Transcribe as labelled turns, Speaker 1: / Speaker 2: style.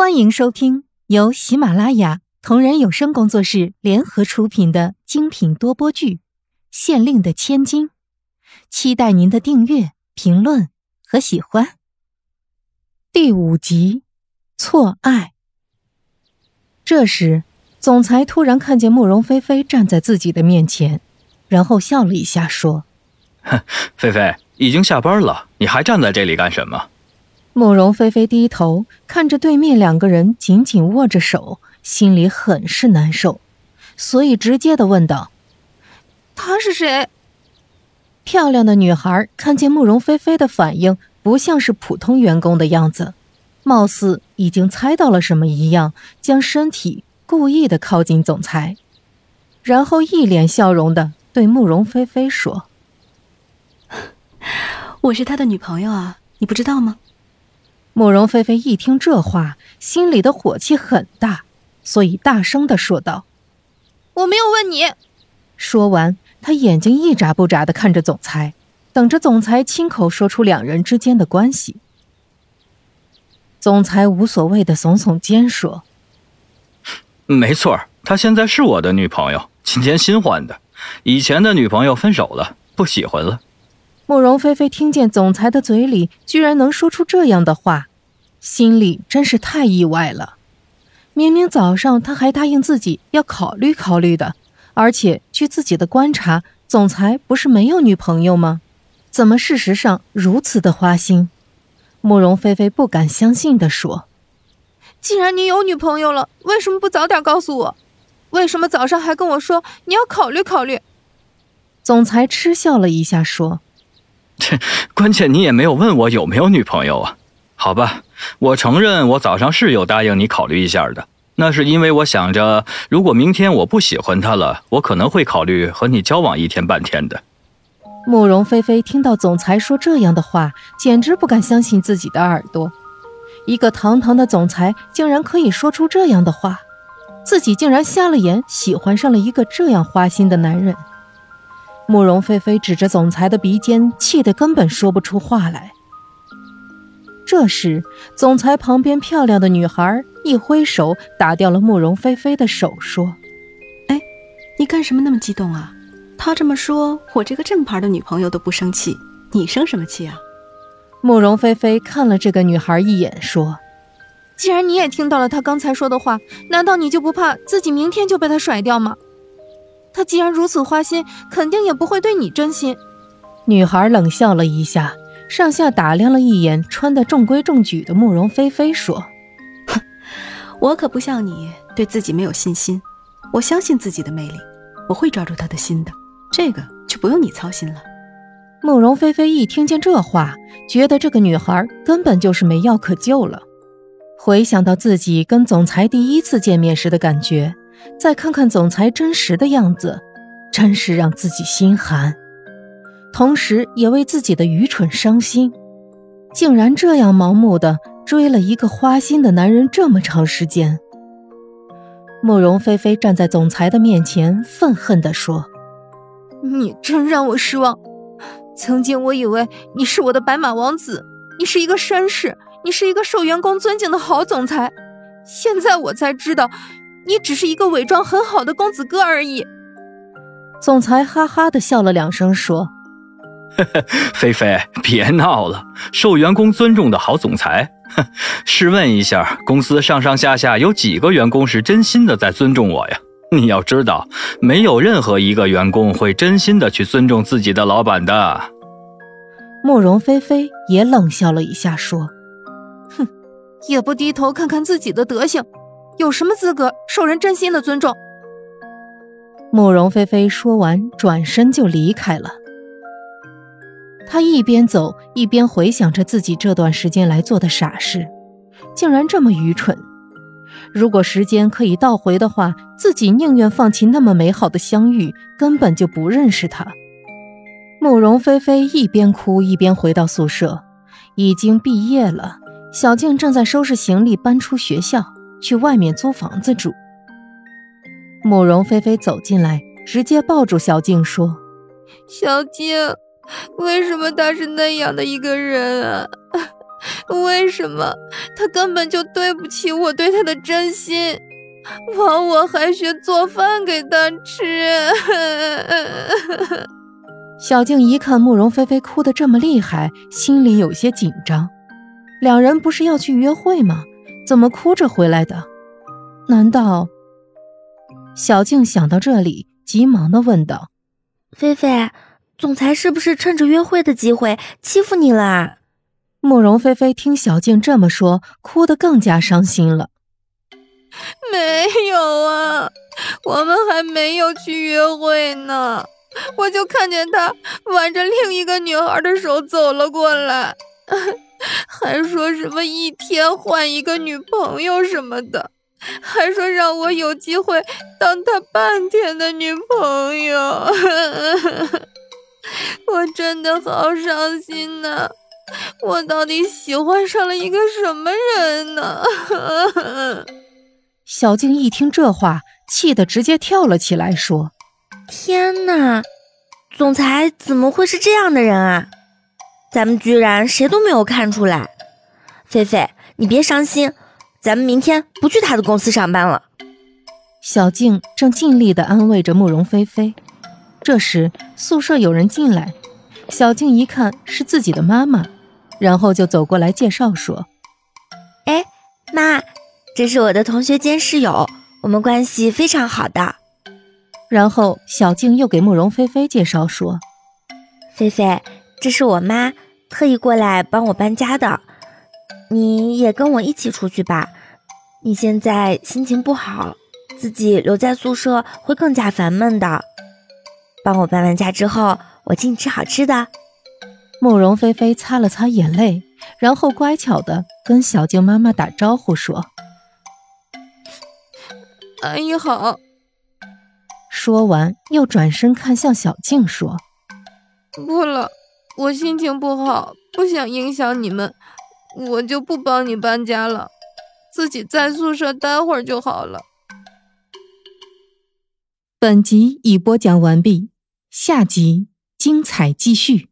Speaker 1: 欢迎收听由喜马拉雅同人有声工作室联合出品的精品多播剧《县令的千金》，期待您的订阅、评论和喜欢。第五集，错爱。这时，总裁突然看见慕容菲菲站在自己的面前，然后笑了一下，说：“哼
Speaker 2: 菲菲，已经下班了，你还站在这里干什么？”
Speaker 1: 慕容菲菲低头看着对面两个人紧紧握着手，心里很是难受，所以直接的问道：“
Speaker 3: 他是谁？”
Speaker 1: 漂亮的女孩看见慕容菲菲的反应不像是普通员工的样子，貌似已经猜到了什么一样，将身体故意的靠近总裁，然后一脸笑容的对慕容菲菲说：“
Speaker 3: 我是他的女朋友啊，你不知道吗？”
Speaker 1: 慕容菲菲一听这话，心里的火气很大，所以大声的说道：“
Speaker 3: 我没有问你。”
Speaker 1: 说完，她眼睛一眨不眨的看着总裁，等着总裁亲口说出两人之间的关系。总裁无所谓的耸耸肩说：“
Speaker 2: 没错，她现在是我的女朋友，今天新换的，以前的女朋友分手了，不喜欢了。”
Speaker 1: 慕容菲菲听见总裁的嘴里居然能说出这样的话，心里真是太意外了。明明早上他还答应自己要考虑考虑的，而且据自己的观察，总裁不是没有女朋友吗？怎么事实上如此的花心？慕容菲菲不敢相信地说：“
Speaker 3: 既然你有女朋友了，为什么不早点告诉我？为什么早上还跟我说你要考虑考虑？”
Speaker 1: 总裁嗤笑了一下说。
Speaker 2: 切，关键你也没有问我有没有女朋友啊？好吧，我承认我早上是有答应你考虑一下的，那是因为我想着，如果明天我不喜欢他了，我可能会考虑和你交往一天半天的。
Speaker 1: 慕容菲菲听到总裁说这样的话，简直不敢相信自己的耳朵。一个堂堂的总裁竟然可以说出这样的话，自己竟然瞎了眼，喜欢上了一个这样花心的男人。慕容菲菲指着总裁的鼻尖，气得根本说不出话来。这时，总裁旁边漂亮的女孩一挥手，打掉了慕容菲菲的手，说：“
Speaker 3: 哎，你干什么那么激动啊？他这么说，我这个正牌的女朋友都不生气，你生什么气啊？”
Speaker 1: 慕容菲菲看了这个女孩一眼，说：“
Speaker 3: 既然你也听到了他刚才说的话，难道你就不怕自己明天就被他甩掉吗？”他既然如此花心，肯定也不会对你真心。
Speaker 1: 女孩冷笑了一下，上下打量了一眼穿得中规中矩的慕容菲菲，说：“
Speaker 3: 哼，我可不像你对自己没有信心，我相信自己的魅力，我会抓住他的心的，这个就不用你操心了。”
Speaker 1: 慕容菲菲一听见这话，觉得这个女孩根本就是没药可救了。回想到自己跟总裁第一次见面时的感觉。再看看总裁真实的样子，真是让自己心寒，同时也为自己的愚蠢伤心，竟然这样盲目的追了一个花心的男人这么长时间。慕容菲菲站在总裁的面前，愤恨地说：“
Speaker 3: 你真让我失望。曾经我以为你是我的白马王子，你是一个绅士，你是一个受员工尊敬的好总裁，现在我才知道。”你只是一个伪装很好的公子哥而已。
Speaker 1: 总裁哈哈的笑了两声，说：“
Speaker 2: 菲菲，别闹了，受员工尊重的好总裁。哼，试问一下，公司上上下下有几个员工是真心的在尊重我呀？你要知道，没有任何一个员工会真心的去尊重自己的老板的。”
Speaker 1: 慕容菲菲也冷笑了一下，说：“
Speaker 3: 哼，也不低头看看自己的德行。”有什么资格受人真心的尊重？
Speaker 1: 慕容菲菲说完，转身就离开了。她一边走一边回想着自己这段时间来做的傻事，竟然这么愚蠢。如果时间可以倒回的话，自己宁愿放弃那么美好的相遇，根本就不认识他。慕容菲菲一边哭一边回到宿舍。已经毕业了，小静正在收拾行李搬出学校。去外面租房子住。慕容菲菲走进来，直接抱住小静说：“
Speaker 3: 小静，为什么他是那样的一个人啊？为什么他根本就对不起我对他的真心，枉我还学做饭给他吃。
Speaker 1: 小静一看慕容菲菲哭得这么厉害，心里有些紧张。两人不是要去约会吗？怎么哭着回来的？难道……小静想到这里，急忙的问道：“
Speaker 4: 菲菲，总裁是不是趁着约会的机会欺负你了？”
Speaker 1: 慕容菲菲听小静这么说，哭得更加伤心了。
Speaker 3: 没有啊，我们还没有去约会呢，我就看见他挽着另一个女孩的手走了过来，还说什么一天换一个女朋友什么的，还说让我有机会当他半天的女朋友，我真的好伤心呐。我到底喜欢上了一个什么人呢？
Speaker 1: 小静一听这话，气得直接跳了起来，说：“
Speaker 4: 天哪，总裁怎么会是这样的人啊？咱们居然谁都没有看出来。菲菲，你别伤心，咱们明天不去他的公司上班了。”
Speaker 1: 小静正尽力地安慰着慕容菲菲，这时宿舍有人进来，小静一看是自己的妈妈。然后就走过来介绍说：“
Speaker 4: 哎，妈，这是我的同学兼室友，我们关系非常好的。”
Speaker 1: 然后小静又给慕容菲菲介绍说：“
Speaker 4: 菲菲，这是我妈特意过来帮我搬家的，你也跟我一起出去吧。你现在心情不好，自己留在宿舍会更加烦闷的。帮我搬完家之后，我请你吃好吃的。”
Speaker 1: 慕容菲菲擦了擦眼泪，然后乖巧的跟小静妈妈打招呼说：“
Speaker 3: 阿姨好。”
Speaker 1: 说完又转身看向小静说：“
Speaker 3: 不了，我心情不好，不想影响你们，我就不帮你搬家了，自己在宿舍待会儿就好了。”
Speaker 1: 本集已播讲完毕，下集精彩继续。